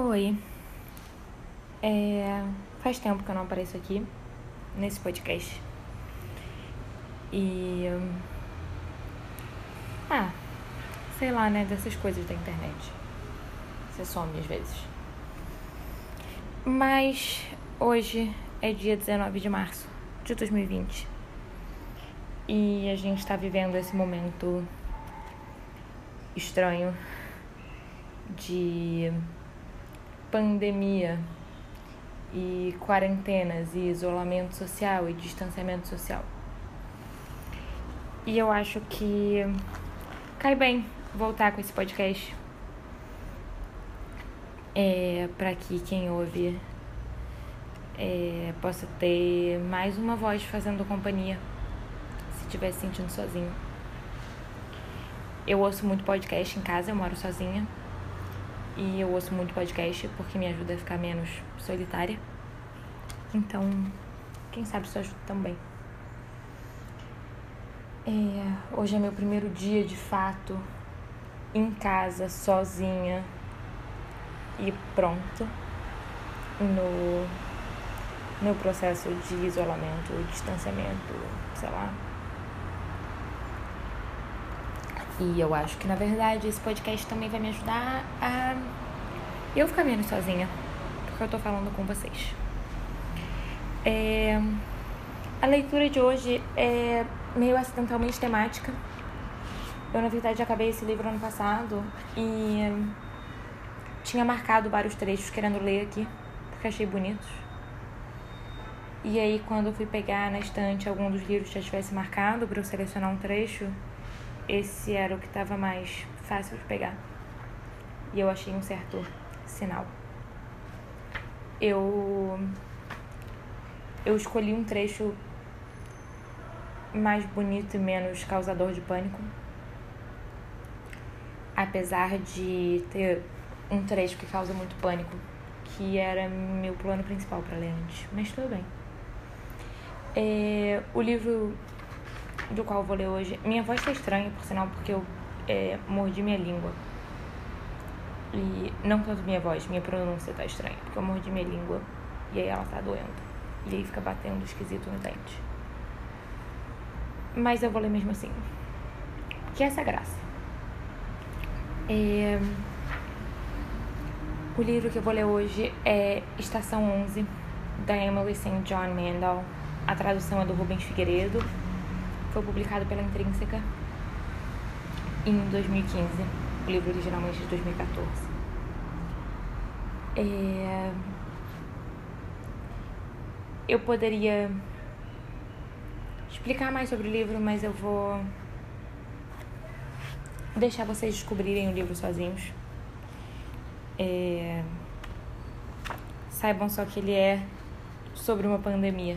Oi. É, faz tempo que eu não apareço aqui nesse podcast. E. Ah, sei lá, né? Dessas coisas da internet. Você some às vezes. Mas hoje é dia 19 de março de 2020. E a gente tá vivendo esse momento estranho de pandemia e quarentenas e isolamento social e distanciamento social. E eu acho que cai bem voltar com esse podcast. É, para que quem ouve é, possa ter mais uma voz fazendo companhia se estiver se sentindo sozinho. Eu ouço muito podcast em casa, eu moro sozinha. E eu ouço muito podcast porque me ajuda a ficar menos solitária. Então, quem sabe isso ajuda também. É, hoje é meu primeiro dia de fato em casa, sozinha e pronto no, no processo de isolamento, distanciamento, sei lá, E eu acho que na verdade esse podcast também vai me ajudar a eu ficar menos sozinha, porque eu tô falando com vocês. É... A leitura de hoje é meio acidentalmente temática. Eu, na verdade, acabei esse livro ano passado e tinha marcado vários trechos querendo ler aqui, porque achei bonitos. E aí, quando eu fui pegar na estante algum dos livros que já tivesse marcado para eu selecionar um trecho, esse era o que estava mais fácil de pegar. E eu achei um certo sinal. Eu eu escolhi um trecho mais bonito e menos causador de pânico. Apesar de ter um trecho que causa muito pânico, que era meu plano principal para ler antes, mas tudo bem. É, o livro do qual vou ler hoje. Minha voz tá estranha, por sinal, porque eu é, mordi minha língua. E não tanto minha voz, minha pronúncia tá estranha, porque eu mordi minha língua e aí ela tá doendo. E aí fica batendo esquisito no dente. Mas eu vou ler mesmo assim. Que é essa graça. É... O livro que eu vou ler hoje é Estação 11, da Emily St. John Mandel. A tradução é do Rubens Figueiredo foi publicado pela Intrínseca em 2015. O livro originalmente de 2014. É... Eu poderia explicar mais sobre o livro, mas eu vou deixar vocês descobrirem o livro sozinhos. É... Saibam só que ele é sobre uma pandemia.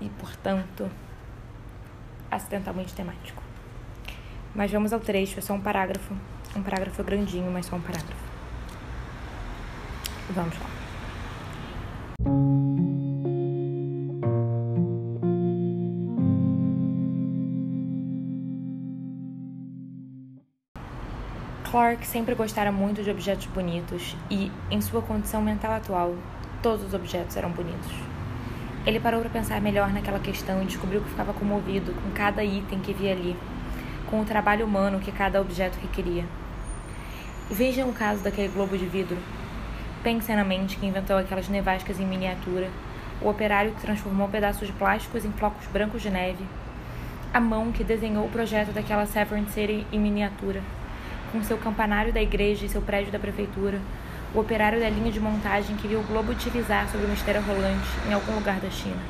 E, portanto, acidentalmente temático. Mas vamos ao trecho, é só um parágrafo. Um parágrafo grandinho, mas só um parágrafo. Vamos lá. Clark sempre gostara muito de objetos bonitos e, em sua condição mental atual, todos os objetos eram bonitos. Ele parou para pensar melhor naquela questão e descobriu que ficava comovido com cada item que via ali, com o trabalho humano que cada objeto requeria. Vejam o caso daquele globo de vidro. Pensem na mente que inventou aquelas nevascas em miniatura, o operário que transformou pedaços de plásticos em flocos brancos de neve, a mão que desenhou o projeto daquela Severn City em miniatura, com seu campanário da igreja e seu prédio da prefeitura, o operário da linha de montagem que viu o globo utilizar sobre uma esteira rolante em algum lugar da China.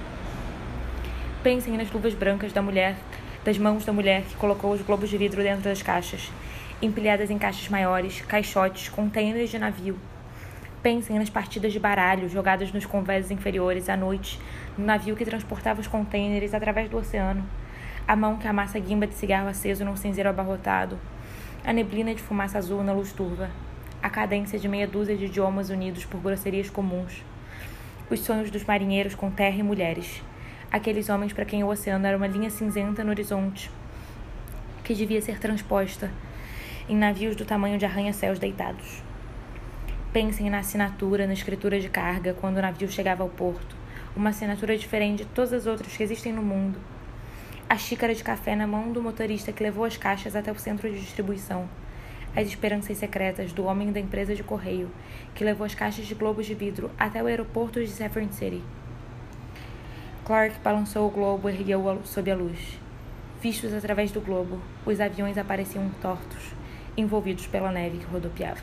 Pensem nas luvas brancas da mulher, das mãos da mulher que colocou os globos de vidro dentro das caixas, empilhadas em caixas maiores, caixotes, contêineres de navio. Pensem nas partidas de baralho jogadas nos convéses inferiores à noite, no navio que transportava os contêineres através do oceano, a mão que amassa guimba de cigarro aceso num cinzeiro abarrotado, a neblina de fumaça azul na luz turva, a cadência de meia dúzia de idiomas unidos por grosserias comuns. Os sonhos dos marinheiros com terra e mulheres. Aqueles homens para quem o oceano era uma linha cinzenta no horizonte, que devia ser transposta em navios do tamanho de arranha-céus deitados. Pensem na assinatura, na escritura de carga quando o navio chegava ao porto. Uma assinatura diferente de todas as outras que existem no mundo. A xícara de café na mão do motorista que levou as caixas até o centro de distribuição. As esperanças secretas do homem da empresa de correio que levou as caixas de globos de vidro até o aeroporto de Saffron City. Clark balançou o globo e ergueu-o sob a luz. Vistos através do globo, os aviões apareciam tortos, envolvidos pela neve que rodopiava.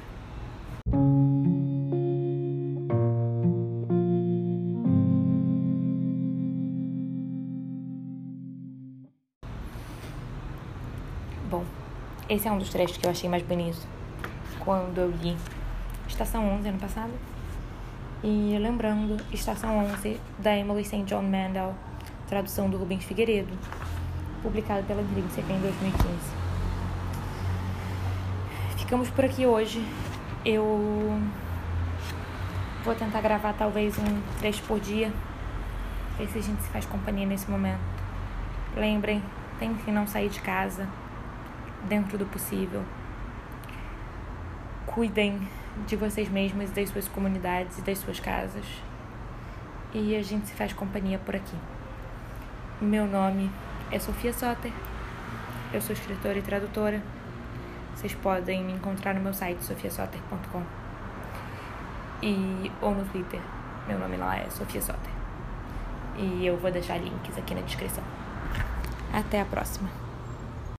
Bom, esse é um dos trechos que eu achei mais bonito quando eu li Estação 11 ano passado. E lembrando, Estação 11 da Emily St. John Mandel, tradução do Rubens Figueiredo, publicado pela Intrínseca em 2015. Ficamos por aqui hoje. Eu vou tentar gravar talvez um trecho por dia. Ver se a gente se faz companhia nesse momento. Lembrem, tentem não sair de casa dentro do possível. Cuidem de vocês mesmos, das suas comunidades e das suas casas. E a gente se faz companhia por aqui. Meu nome é Sofia Soter. Eu sou escritora e tradutora. Vocês podem me encontrar no meu site sofiasoter.com e ou no Twitter. Meu nome lá é Sofia Soter. E eu vou deixar links aqui na descrição. Até a próxima.